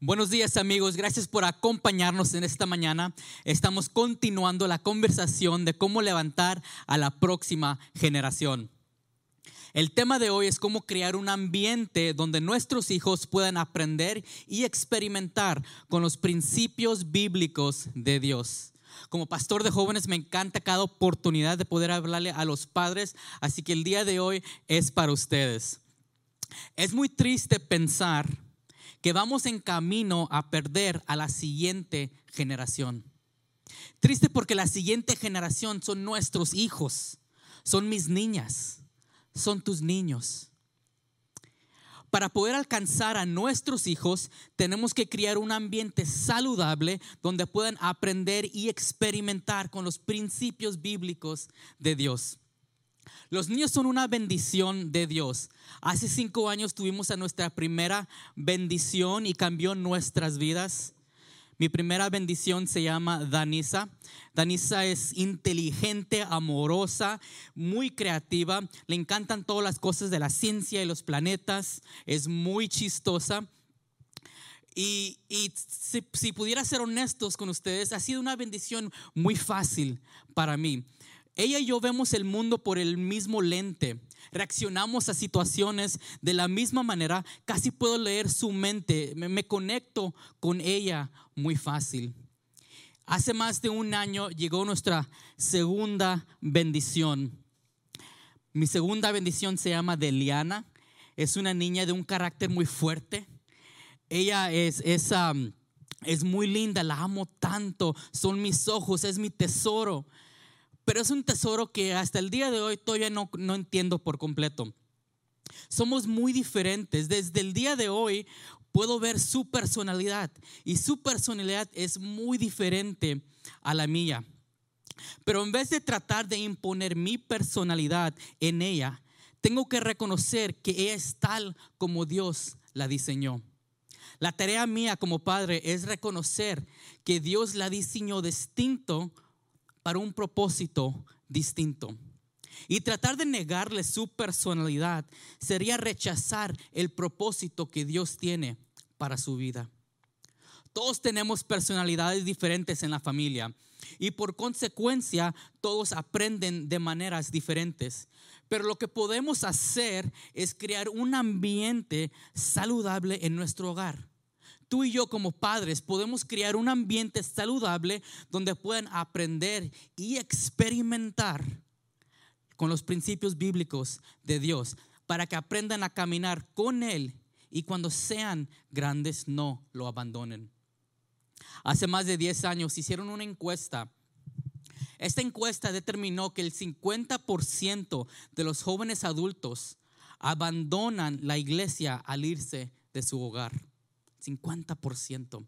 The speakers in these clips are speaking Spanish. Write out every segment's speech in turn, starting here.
Buenos días amigos, gracias por acompañarnos en esta mañana. Estamos continuando la conversación de cómo levantar a la próxima generación. El tema de hoy es cómo crear un ambiente donde nuestros hijos puedan aprender y experimentar con los principios bíblicos de Dios. Como pastor de jóvenes me encanta cada oportunidad de poder hablarle a los padres, así que el día de hoy es para ustedes. Es muy triste pensar que vamos en camino a perder a la siguiente generación. Triste porque la siguiente generación son nuestros hijos, son mis niñas, son tus niños. Para poder alcanzar a nuestros hijos, tenemos que crear un ambiente saludable donde puedan aprender y experimentar con los principios bíblicos de Dios. Los niños son una bendición de Dios. Hace cinco años tuvimos a nuestra primera bendición y cambió nuestras vidas. Mi primera bendición se llama Danisa. Danisa es inteligente, amorosa, muy creativa. Le encantan todas las cosas de la ciencia y los planetas. Es muy chistosa. Y, si, pudiera ser honestos con ustedes, ha sido una bendición muy fácil para mí. Ella y yo vemos el mundo por el mismo lente. Reaccionamos a situaciones de la misma manera. Casi puedo leer su mente. Me, conecto con ella muy fácil. Hace más de un año llegó nuestra segunda bendición. Mi segunda bendición se llama Deliana. Es una niña de un carácter muy fuerte. Ella es, es, es muy linda, la amo tanto. Son mis ojos, es mi tesoro pero es un tesoro que hasta el día de hoy todavía no, no entiendo por completo. Somos muy diferentes. Desde el día de hoy puedo ver su personalidad y su personalidad es muy diferente a la mía. Pero en vez de tratar de imponer mi personalidad en ella, tengo que reconocer que ella es tal como Dios la diseñó. La tarea mía como padre es reconocer que Dios la diseñó distinto para un propósito distinto. Y tratar de negarle su personalidad sería rechazar el propósito que Dios tiene para su vida. Todos tenemos personalidades diferentes en la familia y por consecuencia todos aprenden de maneras diferentes. Pero lo que podemos hacer es crear un ambiente saludable en nuestro hogar tú y yo como padres podemos crear un ambiente saludable donde puedan aprender y experimentar con los principios bíblicos de Dios para que aprendan a caminar con Él y cuando sean grandes no lo abandonen. Hace más de 10 años hicieron una encuesta. Esta encuesta determinó que el 50% de los jóvenes adultos abandonan la iglesia al irse de su hogar. 50%.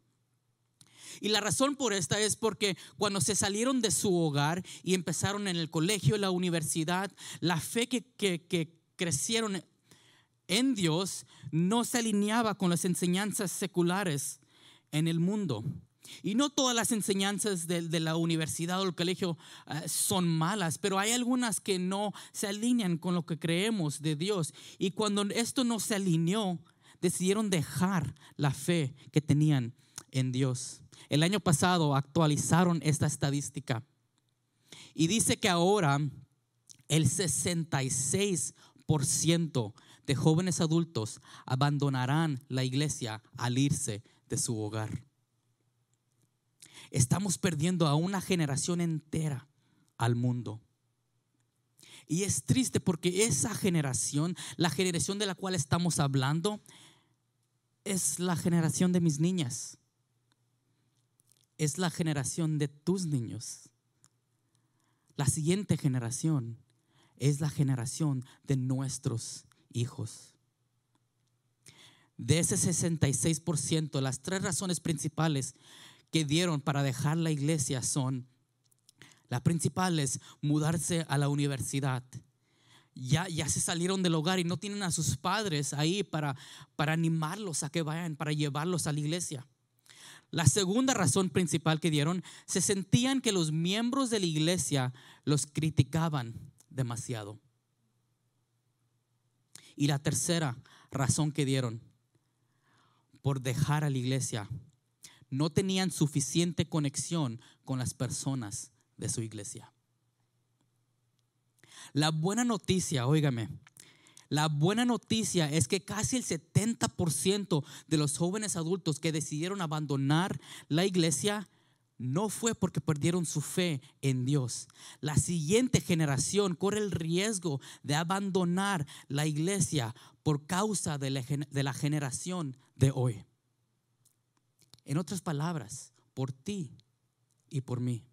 Y la razón por esta es porque cuando se salieron de su hogar y empezaron en el colegio, la universidad, la fe que, que, crecieron en Dios no se alineaba con las enseñanzas seculares en el mundo. Y no todas las enseñanzas de, de la universidad o el colegio eh, son malas, pero hay algunas que no se alinean con lo que creemos de Dios. Y cuando esto no se alineó, decidieron dejar la fe que tenían en Dios. El año pasado actualizaron esta estadística y dice que ahora el 66% de jóvenes adultos abandonarán la iglesia al irse de su hogar. Estamos perdiendo a una generación entera al mundo. Y es triste porque esa generación, la generación de la cual estamos hablando, es la generación de mis niñas. Es la generación de tus niños. La siguiente generación es la generación de nuestros hijos. De ese 66%, las tres razones principales que dieron para dejar la iglesia son, la principal es mudarse a la universidad ya, ya se salieron del hogar y no tienen a sus padres ahí para, para animarlos a que vayan, para llevarlos a la iglesia. La segunda razón principal que dieron, se sentían que los miembros de la iglesia los criticaban demasiado. Y la tercera razón que dieron, por dejar a la iglesia. No tenían suficiente conexión con las personas de su iglesia. La buena noticia, óigame, la buena noticia es que casi el 70% de los jóvenes adultos que decidieron abandonar la iglesia no fue porque perdieron su fe en Dios. La siguiente generación corre el riesgo de abandonar la iglesia por causa de la, generación de hoy. En otras palabras, por ti y por mí.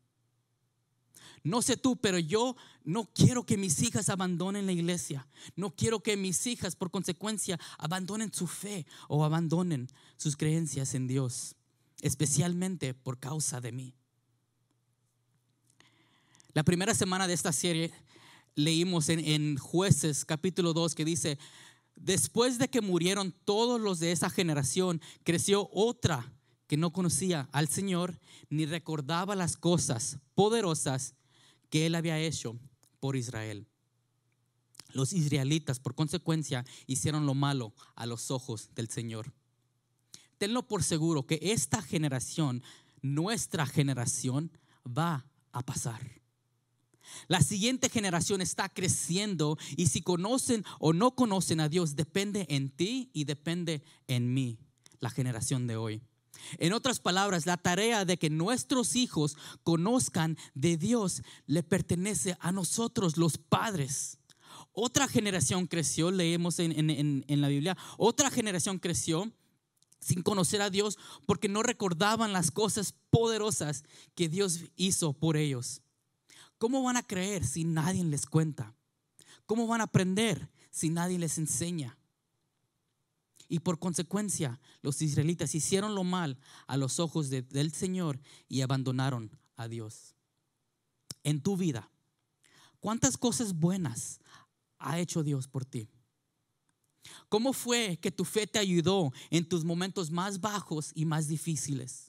No sé tú, pero yo no quiero que mis hijas abandonen la iglesia. No quiero que mis hijas, por consecuencia, abandonen su fe o abandonen sus creencias en Dios, especialmente por causa de mí. La primera semana de esta serie leímos en, jueces capítulo 2 que dice, después de que murieron todos los de esa generación, creció otra que no conocía al Señor ni recordaba las cosas poderosas que él había hecho por Israel. Los israelitas, por consecuencia, hicieron lo malo a los ojos del Señor. Tenlo por seguro que esta generación, nuestra generación, va a pasar. La siguiente generación está creciendo y si conocen o no conocen a Dios depende en ti y depende en mí, la generación de hoy. En otras palabras, la tarea de que nuestros hijos conozcan de Dios le pertenece a nosotros, los padres. Otra generación creció, leemos en, la Biblia, otra generación creció sin conocer a Dios porque no recordaban las cosas poderosas que Dios hizo por ellos. ¿Cómo van a creer si nadie les cuenta? ¿Cómo van a aprender si nadie les enseña? Y por consecuencia, los israelitas hicieron lo mal a los ojos del Señor y abandonaron a Dios. En tu vida, ¿cuántas cosas buenas ha hecho Dios por ti? ¿Cómo fue que tu fe te ayudó en tus momentos más bajos y más difíciles?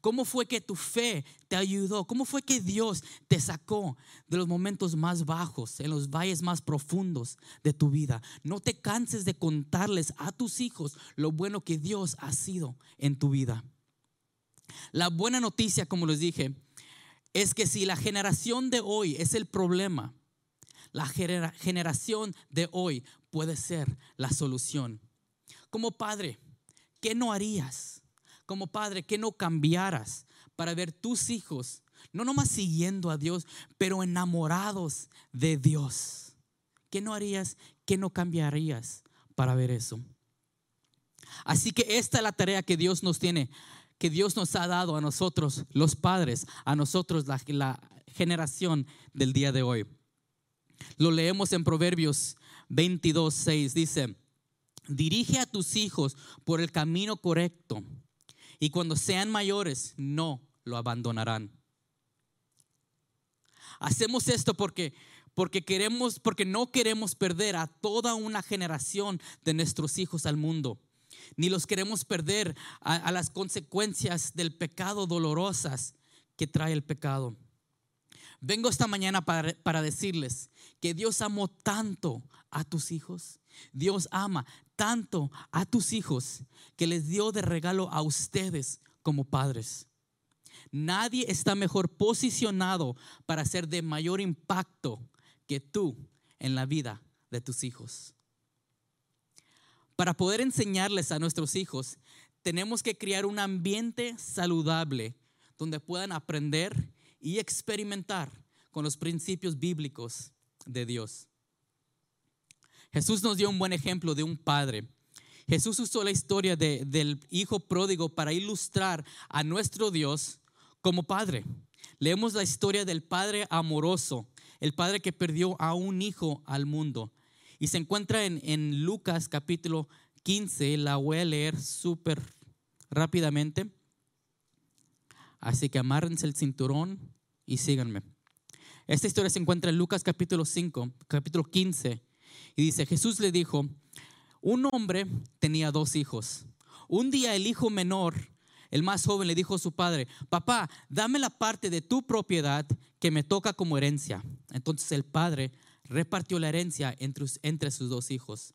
¿Cómo fue que tu fe te ayudó? ¿Cómo fue que Dios te sacó de los momentos más bajos, en los valles más profundos de tu vida? No te canses de contarles a tus hijos lo bueno que Dios ha sido en tu vida. La buena noticia, como les dije, es que si la generación de hoy es el problema, la generación de hoy puede ser la solución. Como padre, ¿qué no harías? Como padre que no cambiaras para ver tus hijos, no nomás siguiendo a Dios, pero enamorados de Dios? ¿Qué no harías? ¿Qué no cambiarías para ver eso? Así que esta es la tarea que Dios nos tiene, que Dios nos ha dado a nosotros, los padres, a nosotros, la, la generación del día de hoy. Lo leemos en Proverbios 22, 6. Dice, dirige a tus hijos por el camino correcto y cuando sean mayores no lo abandonarán. Hacemos esto porque porque queremos porque no queremos perder a toda una generación de nuestros hijos al mundo. Ni los queremos perder a, las consecuencias del pecado dolorosas que trae el pecado. Vengo esta mañana para, para decirles que Dios amó tanto a tus hijos. Dios ama tanto a tus hijos que les dio de regalo a ustedes como padres. Nadie está mejor posicionado para ser de mayor impacto que tú en la vida de tus hijos. Para poder enseñarles a nuestros hijos, tenemos que crear un ambiente saludable donde puedan aprender y experimentar con los principios bíblicos de Dios. Jesús nos dio un buen ejemplo de un padre. Jesús usó la historia del hijo pródigo para ilustrar a nuestro Dios como padre. Leemos la historia del padre amoroso, el padre que perdió a un hijo al mundo. Y se encuentra en, Lucas capítulo 15, la voy a leer súper rápidamente. Así que amárrense el cinturón y síganme. Esta historia se encuentra en Lucas capítulo 5, capítulo 15, y dice, Jesús le dijo, un hombre tenía dos hijos. Un día el hijo menor, el más joven, le dijo a su padre, papá, dame la parte de tu propiedad que me toca como herencia. Entonces el padre repartió la herencia entre, sus dos hijos.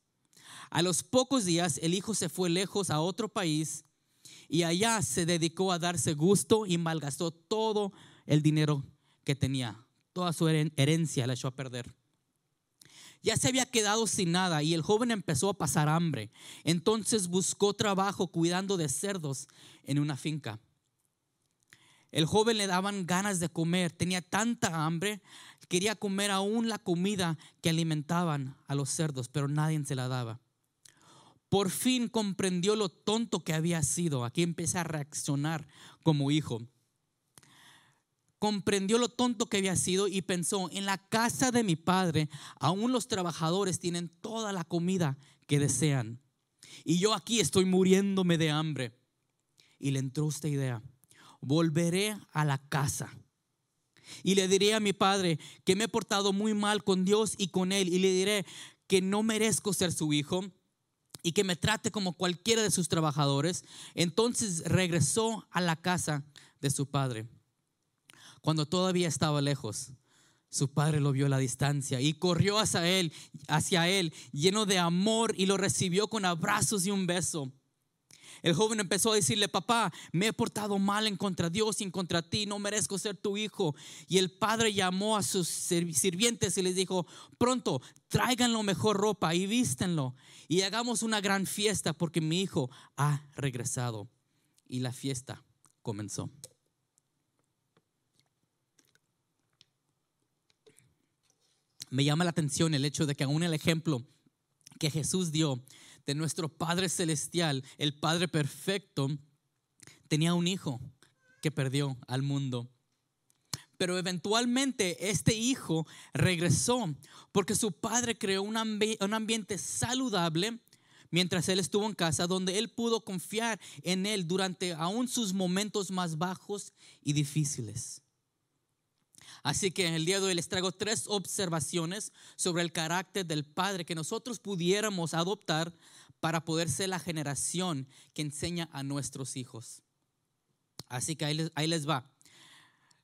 A los pocos días el hijo se fue lejos a otro país y allá se dedicó a darse gusto y malgastó todo el dinero que tenía. Toda su herencia la echó a perder. Ya se había quedado sin nada y el joven empezó a pasar hambre. Entonces buscó trabajo cuidando de cerdos en una finca. El joven le daban ganas de comer, tenía tanta hambre, quería comer aún la comida que alimentaban a los cerdos, pero nadie se la daba. Por fin comprendió lo tonto que había sido. Aquí empieza a reaccionar como hijo comprendió lo tonto que había sido y pensó, en la casa de mi padre, aún los trabajadores tienen toda la comida que desean. Y yo aquí estoy muriéndome de hambre. Y le entró esta idea, volveré a la casa. Y le diré a mi padre que me he portado muy mal con Dios y con él. Y le diré que no merezco ser su hijo y que me trate como cualquiera de sus trabajadores. Entonces regresó a la casa de su padre. Cuando todavía estaba lejos, su padre lo vio a la distancia y corrió hacia él, hacia él, lleno de amor y lo recibió con abrazos y un beso. El joven empezó a decirle, papá, me he portado mal en contra de Dios y en contra ti, no merezco ser tu hijo. Y el padre llamó a sus sirvientes y les dijo, pronto, lo mejor ropa y vístenlo y hagamos una gran fiesta porque mi hijo ha regresado. Y la fiesta comenzó. Me llama la atención el hecho de que aún el ejemplo que Jesús dio de nuestro Padre Celestial, el Padre Perfecto, tenía un hijo que perdió al mundo. Pero eventualmente este hijo regresó porque su padre creó un, un, ambiente saludable mientras él estuvo en casa, donde él pudo confiar en él durante aún sus momentos más bajos y difíciles. Así que en el día de hoy les traigo tres observaciones sobre el carácter del Padre que nosotros pudiéramos adoptar para poder ser la generación que enseña a nuestros hijos. Así que ahí les, va.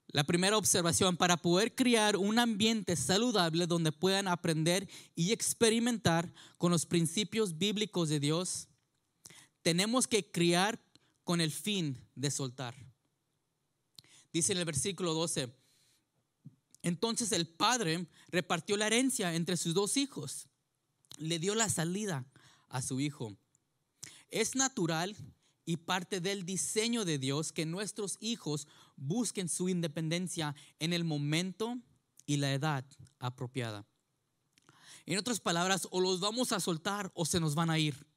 La primera observación, para poder crear un ambiente saludable donde puedan aprender y experimentar con los principios bíblicos de Dios, tenemos que criar con el fin de soltar. Dice en el versículo 12, entonces el padre repartió la herencia entre sus dos hijos, le dio la salida a su hijo. Es natural y parte del diseño de Dios que nuestros hijos busquen su independencia en el momento y la edad apropiada. En otras palabras, o los vamos a soltar o se nos van a ir.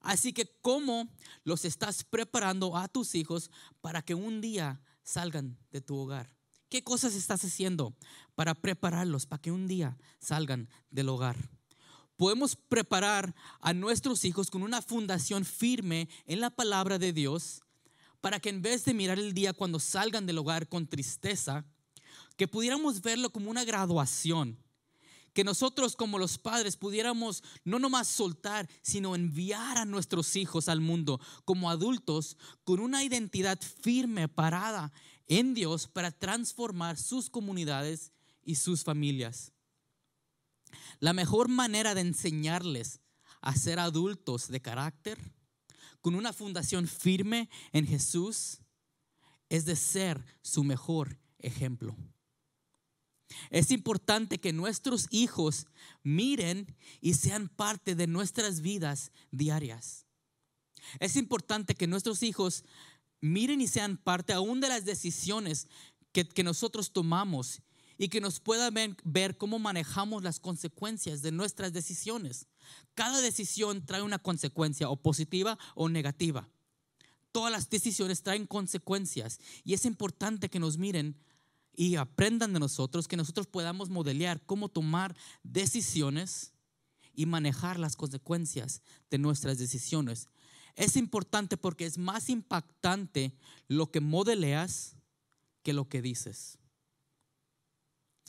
Así que, ¿cómo los estás preparando a tus hijos para que un día salgan de tu hogar? ¿Qué cosas estás haciendo para prepararlos para que un día salgan del hogar? Podemos preparar a nuestros hijos con una fundación firme en la palabra de Dios para que en vez de mirar el día cuando salgan del hogar con tristeza, que pudiéramos verlo como una graduación, que nosotros como los padres pudiéramos no nomás soltar, sino enviar a nuestros hijos al mundo como adultos con una identidad firme, parada en Dios para transformar sus comunidades y sus familias. La mejor manera de enseñarles a ser adultos de carácter, con una fundación firme en Jesús, es de ser su mejor ejemplo. Es importante que nuestros hijos miren y sean parte de nuestras vidas diarias. Es importante que nuestros hijos miren y sean parte aún de las decisiones que, nosotros tomamos y que nos puedan ver, ver, cómo manejamos las consecuencias de nuestras decisiones. Cada decisión trae una consecuencia o positiva o negativa. Todas las decisiones traen consecuencias y es importante que nos miren y aprendan de nosotros, que nosotros podamos modelear cómo tomar decisiones y manejar las consecuencias de nuestras decisiones es importante porque es más impactante lo que modeleas que lo que dices.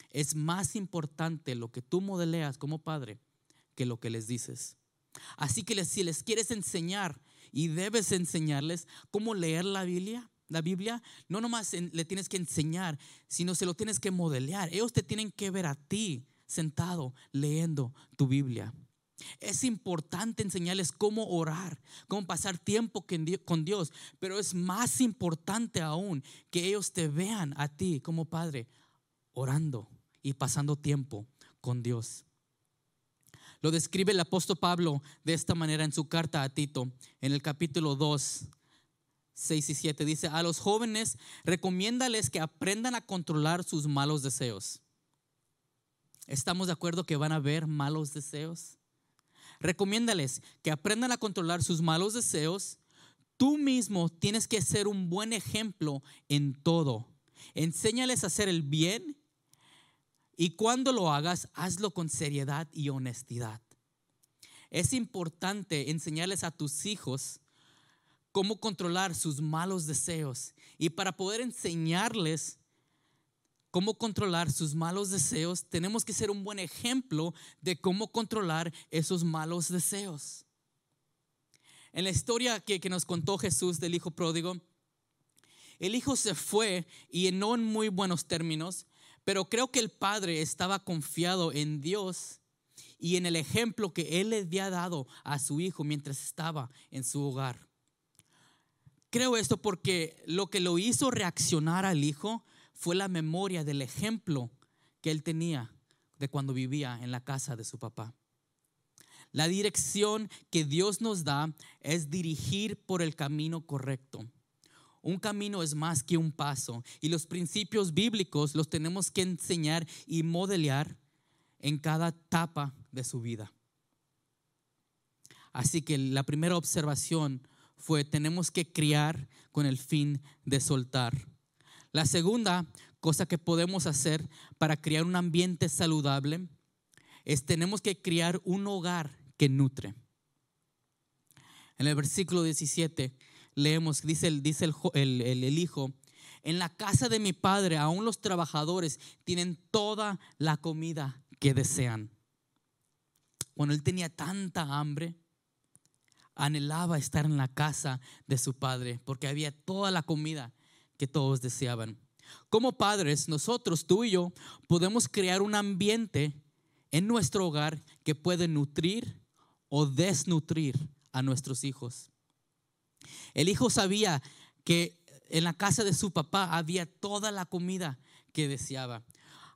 Es más importante lo que tú modeleas como padre que lo que les dices. Así que si les quieres enseñar y debes enseñarles cómo leer la Biblia, la Biblia, no nomás le tienes que enseñar, sino se lo tienes que modelear. Ellos te tienen que ver a ti sentado leyendo tu Biblia. Es importante enseñarles cómo orar, cómo pasar tiempo con Dios, pero es más importante aún que ellos te vean a ti como padre orando y pasando tiempo con Dios. Lo describe el apóstol Pablo de esta manera en su carta a Tito, en el capítulo 2, 6 y 7. Dice, a los jóvenes recomiéndales que aprendan a controlar sus malos deseos. ¿Estamos de acuerdo que van a haber malos deseos? Recomiéndales que aprendan a controlar sus malos deseos. Tú mismo tienes que ser un buen ejemplo en todo. Enséñales a hacer el bien y cuando lo hagas, hazlo con seriedad y honestidad. Es importante enseñarles a tus hijos cómo controlar sus malos deseos. Y para poder enseñarles cómo controlar sus malos deseos, tenemos que ser un buen ejemplo de cómo controlar esos malos deseos. En la historia que, nos contó Jesús del Hijo Pródigo, el Hijo se fue y no en muy buenos términos, pero creo que el Padre estaba confiado en Dios y en el ejemplo que Él le había dado a su Hijo mientras estaba en su hogar. Creo esto porque lo que lo hizo reaccionar al hijo fue la memoria del ejemplo que él tenía de cuando vivía en la casa de su papá. La dirección que Dios nos da es dirigir por el camino correcto. Un camino es más que un paso y los principios bíblicos los tenemos que enseñar y modelar en cada etapa de su vida. Así que la primera observación fue tenemos que criar con el fin de soltar. La segunda cosa que podemos hacer para crear un ambiente saludable es tenemos que criar un hogar que nutre. En el versículo 17 leemos, dice, el, dice el, el hijo, en la casa de mi padre aún los trabajadores tienen toda la comida que desean. Cuando él tenía tanta hambre, anhelaba estar en la casa de su padre porque había toda la comida todos deseaban. Como padres, nosotros, tú y yo, podemos crear un ambiente en nuestro hogar que puede nutrir o desnutrir a nuestros hijos. El hijo sabía que en la casa de su papá había toda la comida que deseaba.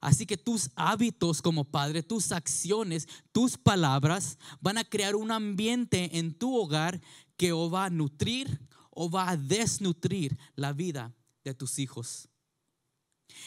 Así que tus hábitos como padre, tus acciones, tus palabras van a crear un ambiente en tu hogar que o va a nutrir o va a desnutrir la vida de tus hijos.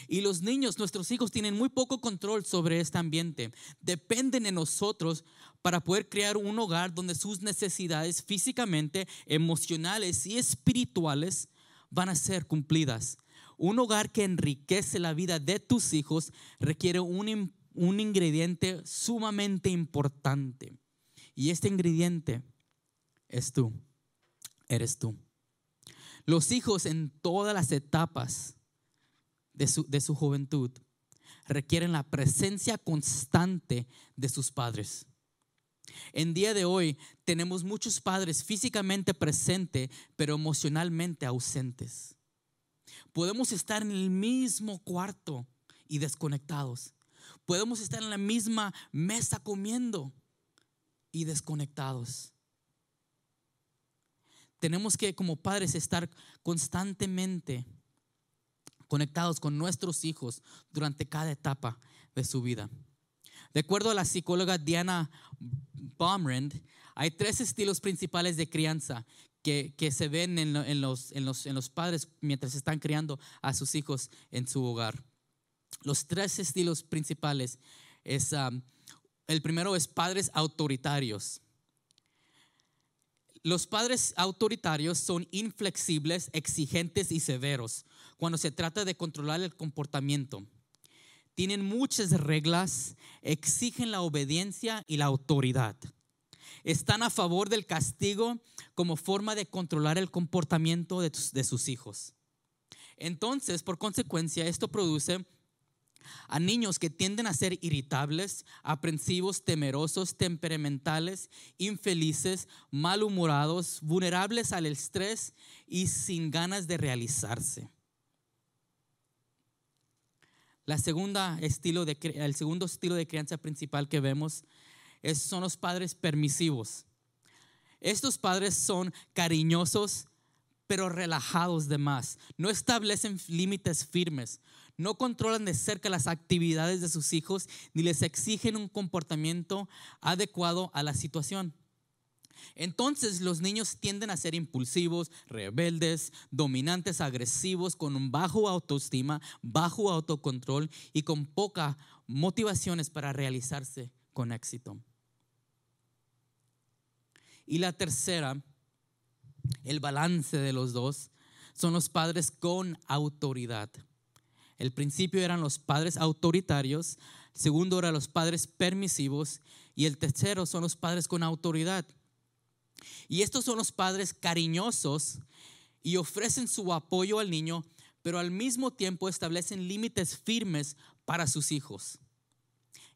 Y los niños, nuestros hijos, tienen muy poco control sobre este ambiente. Dependen de nosotros para poder crear un hogar donde sus necesidades físicamente, emocionales y espirituales van a ser cumplidas. Un hogar que enriquece la vida de tus hijos requiere un, un ingrediente sumamente importante. Y este ingrediente es tú, eres tú. Los hijos en todas las etapas de su, de su, juventud requieren la presencia constante de sus padres. En día de hoy tenemos muchos padres físicamente presentes, pero emocionalmente ausentes. Podemos estar en el mismo cuarto y desconectados. Podemos estar en la misma mesa comiendo y desconectados. Tenemos que como padres estar constantemente conectados con nuestros hijos durante cada etapa de su vida. De acuerdo a la psicóloga Diana Baumrind, hay tres estilos principales de crianza que, se ven en, los, en, los, en los padres mientras están criando a sus hijos en su hogar. Los tres estilos principales es, um, el primero es padres autoritarios. Los padres autoritarios son inflexibles, exigentes y severos cuando se trata de controlar el comportamiento. Tienen muchas reglas, exigen la obediencia y la autoridad están a favor del castigo como forma de controlar el comportamiento de, sus hijos. Entonces, por consecuencia, esto produce a niños que tienden a ser irritables, aprensivos, temerosos, temperamentales, infelices, malhumorados, vulnerables al estrés y sin ganas de realizarse. La segunda estilo de, el segundo estilo de crianza principal que vemos son los padres permisivos. Estos padres son cariñosos, pero relajados de más. No establecen límites firmes. No controlan de cerca las actividades de sus hijos ni les exigen un comportamiento adecuado a la situación. Entonces los niños tienden a ser impulsivos, rebeldes, dominantes, agresivos, con un bajo autoestima, bajo autocontrol y con poca motivaciones para realizarse con éxito. Y la tercera, el balance de los dos, son los padres con autoridad. El principio eran los padres autoritarios, segundo eran los padres permisivos y el tercero son los padres con autoridad. Y estos son los padres cariñosos y ofrecen su apoyo al niño, pero al mismo tiempo establecen límites firmes para sus hijos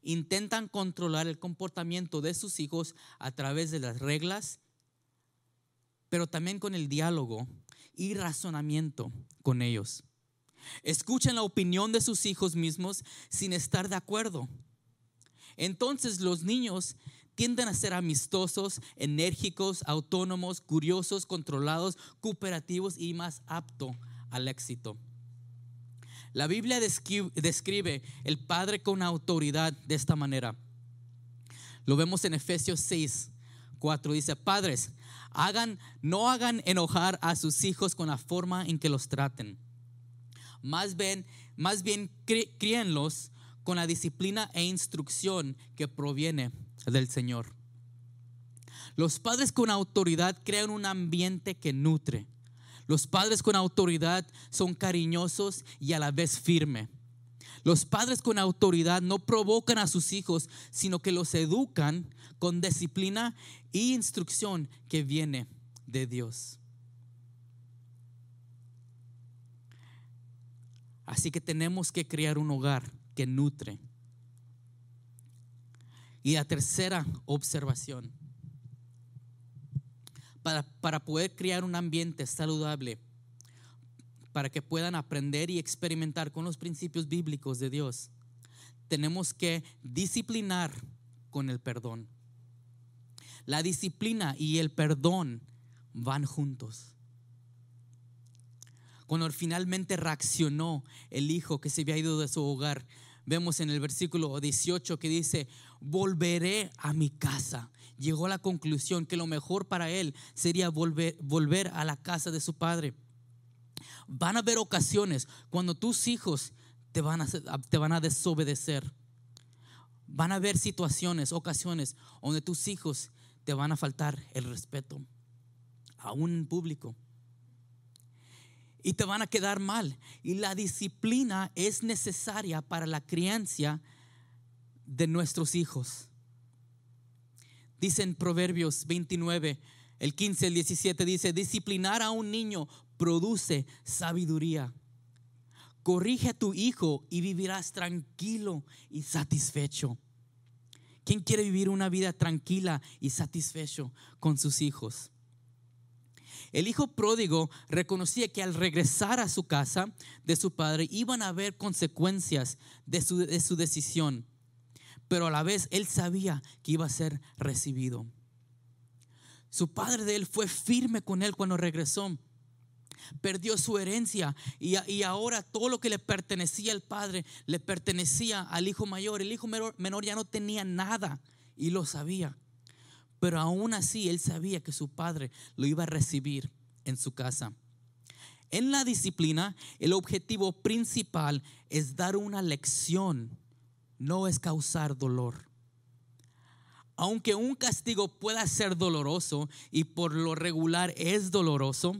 intentan controlar el comportamiento de sus hijos a través de las reglas, pero también con el diálogo y razonamiento con ellos. Escuchan la opinión de sus hijos mismos sin estar de acuerdo. Entonces los niños tienden a ser amistosos, enérgicos, autónomos, curiosos, controlados, cooperativos y más apto al éxito. La Biblia describe el Padre con autoridad de esta manera. Lo vemos en Efesios 6, 4. Dice, padres, hagan, no hagan enojar a sus hijos con la forma en que los traten. Más bien, más bien críenlos con la disciplina e instrucción que proviene del Señor. Los padres con autoridad crean un ambiente que nutre, los padres con autoridad son cariñosos y a la vez firme. Los padres con autoridad no provocan a sus hijos, sino que los educan con disciplina y instrucción que viene de Dios. Así que tenemos que crear un hogar que nutre. Y la tercera observación para, poder crear un ambiente saludable, para que puedan aprender y experimentar con los principios bíblicos de Dios, tenemos que disciplinar con el perdón. La disciplina y el perdón van juntos. Cuando finalmente reaccionó el hijo que se había ido de su hogar, vemos en el versículo 18 que dice, volveré a mi casa llegó a la conclusión que lo mejor para él sería volver, a la casa de su padre. Van a haber ocasiones cuando tus hijos te van a, te van a desobedecer. Van a haber situaciones, ocasiones donde tus hijos te van a faltar el respeto, aún en público. Y te van a quedar mal. Y la disciplina es necesaria para la crianza de nuestros hijos. Dice en Proverbios 29, el 15, el 17, dice, disciplinar a un niño produce sabiduría. Corrige a tu hijo y vivirás tranquilo y satisfecho. ¿Quién quiere vivir una vida tranquila y satisfecho con sus hijos? El hijo pródigo reconocía que al regresar a su casa de su padre iban a haber consecuencias de su, de su decisión pero a la vez él sabía que iba a ser recibido. Su padre de él fue firme con él cuando regresó. Perdió su herencia y, y, ahora todo lo que le pertenecía al padre le pertenecía al hijo mayor. El hijo menor, menor ya no tenía nada y lo sabía. Pero aún así él sabía que su padre lo iba a recibir en su casa. En la disciplina, el objetivo principal es dar una lección no es causar dolor. Aunque un castigo pueda ser doloroso y por lo regular es doloroso,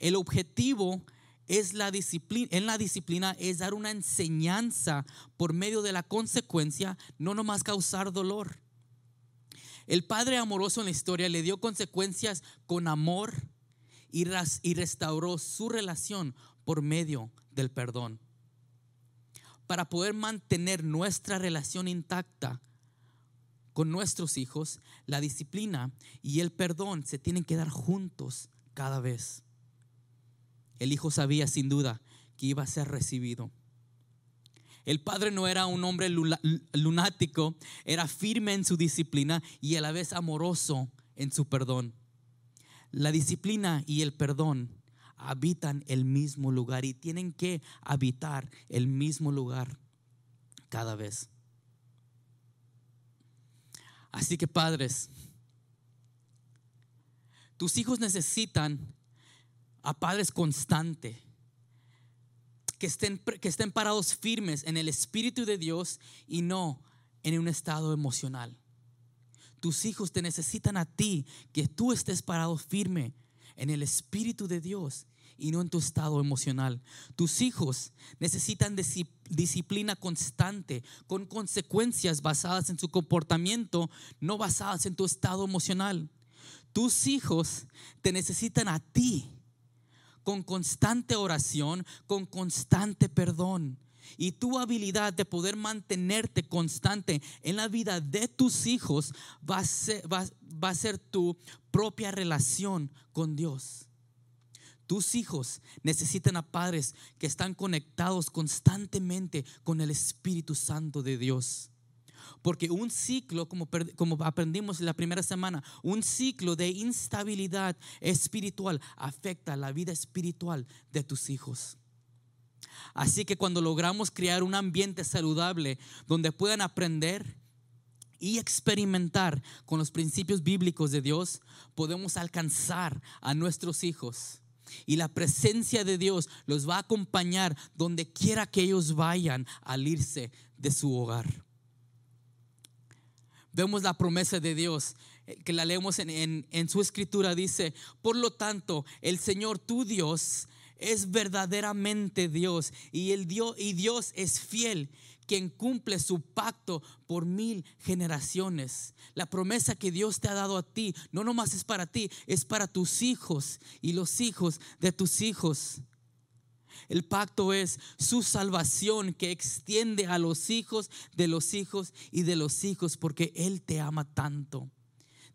el objetivo es la disciplina, en la disciplina es dar una enseñanza por medio de la consecuencia, no nomás causar dolor. El Padre amoroso en la historia le dio consecuencias con amor y, restauró su relación por medio del perdón para poder mantener nuestra relación intacta con nuestros hijos, la disciplina y el perdón se tienen que dar juntos cada vez. El hijo sabía sin duda que iba a ser recibido. El padre no era un hombre lunático, era firme en su disciplina y a la vez amoroso en su perdón. La disciplina y el perdón habitan el mismo lugar y tienen que habitar el mismo lugar cada vez. Así que padres, tus hijos necesitan a padres constantes que estén, que estén parados firmes en el Espíritu de Dios y no en un estado emocional. Tus hijos te necesitan a ti, que tú estés parado firme en el Espíritu de Dios y no en tu estado emocional. Tus hijos necesitan disciplina constante, con consecuencias basadas en su comportamiento, no basadas en tu estado emocional. Tus hijos te necesitan a ti con constante oración, con constante perdón. Y tu habilidad de poder mantenerte constante en la vida de tus hijos va a ser, va, a ser tu propia relación con Dios. Tus hijos necesitan a padres que están conectados constantemente con el Espíritu Santo de Dios. Porque un ciclo, como, aprendimos la primera semana, un ciclo de instabilidad espiritual afecta la vida espiritual de tus hijos. Así que cuando logramos crear un ambiente saludable donde puedan aprender y experimentar con los principios bíblicos de Dios, podemos alcanzar a nuestros hijos. Y la presencia de Dios los va a acompañar donde quiera que ellos vayan al irse de su hogar vemos la promesa de Dios eh, que la leemos en, su escritura, dice, por lo tanto, el Señor tu Dios es verdaderamente Dios y, el Dios y Dios es fiel, quien cumple su pacto por mil generaciones. La promesa que Dios te ha dado a ti, no nomás es para ti, es para tus hijos y los hijos de tus hijos. El pacto es su salvación que extiende a los hijos de los hijos y de los hijos porque Él te ama tanto.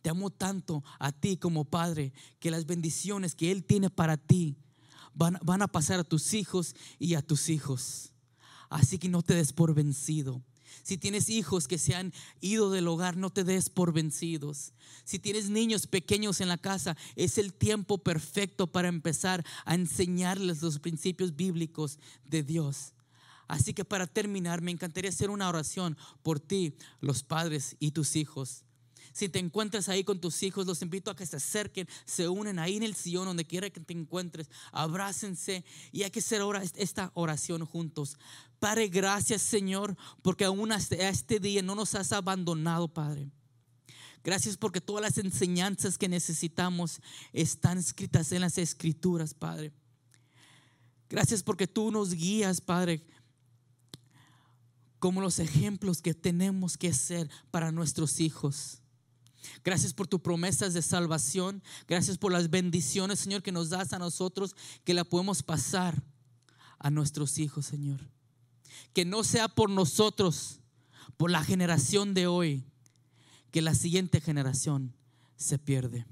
Te amo tanto a ti como padre que las bendiciones que Él tiene para ti van, van a pasar a tus hijos y a tus hijos. Así que no te des por vencido. Si tienes hijos que se han ido del hogar, no te des por vencidos. Si tienes niños pequeños en la casa, es el tiempo perfecto para empezar a enseñarles los principios bíblicos de Dios. Así que para terminar, me encantaría hacer una oración por ti, los padres y tus hijos. Si te encuentras ahí con tus hijos, los invito a que se acerquen, se unen ahí en el sillón, donde quiera que te encuentres, abrácense y hay que hacer esta oración juntos. Padre, gracias Señor, porque aún hasta este día no nos has abandonado, Padre. Gracias porque todas las enseñanzas que necesitamos están escritas en las escrituras, Padre. Gracias porque tú nos guías, Padre, como los ejemplos que tenemos que ser para nuestros hijos. Gracias por tus promesas de salvación. Gracias por las bendiciones, Señor, que nos das a nosotros, que la podemos pasar a nuestros hijos, Señor. Que no sea por nosotros, por la generación de hoy, que la siguiente generación se pierde.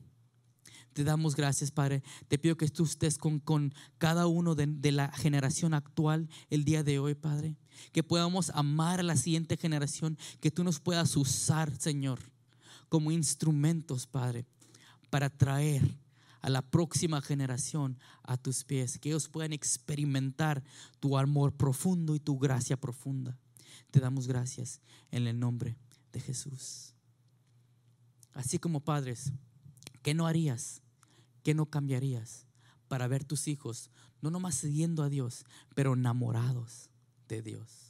Te damos gracias, Padre. Te pido que tú estés con, con cada uno de, de, la generación actual el día de hoy, Padre. Que podamos amar a la siguiente generación, que tú nos puedas usar, Señor como instrumentos, Padre, para traer a la próxima generación a tus pies, que ellos puedan experimentar tu amor profundo y tu gracia profunda. Te damos gracias en el nombre de Jesús. Así como padres, ¿qué no harías? ¿Qué no cambiarías para ver tus hijos no nomás siguiendo a Dios, pero enamorados de Dios?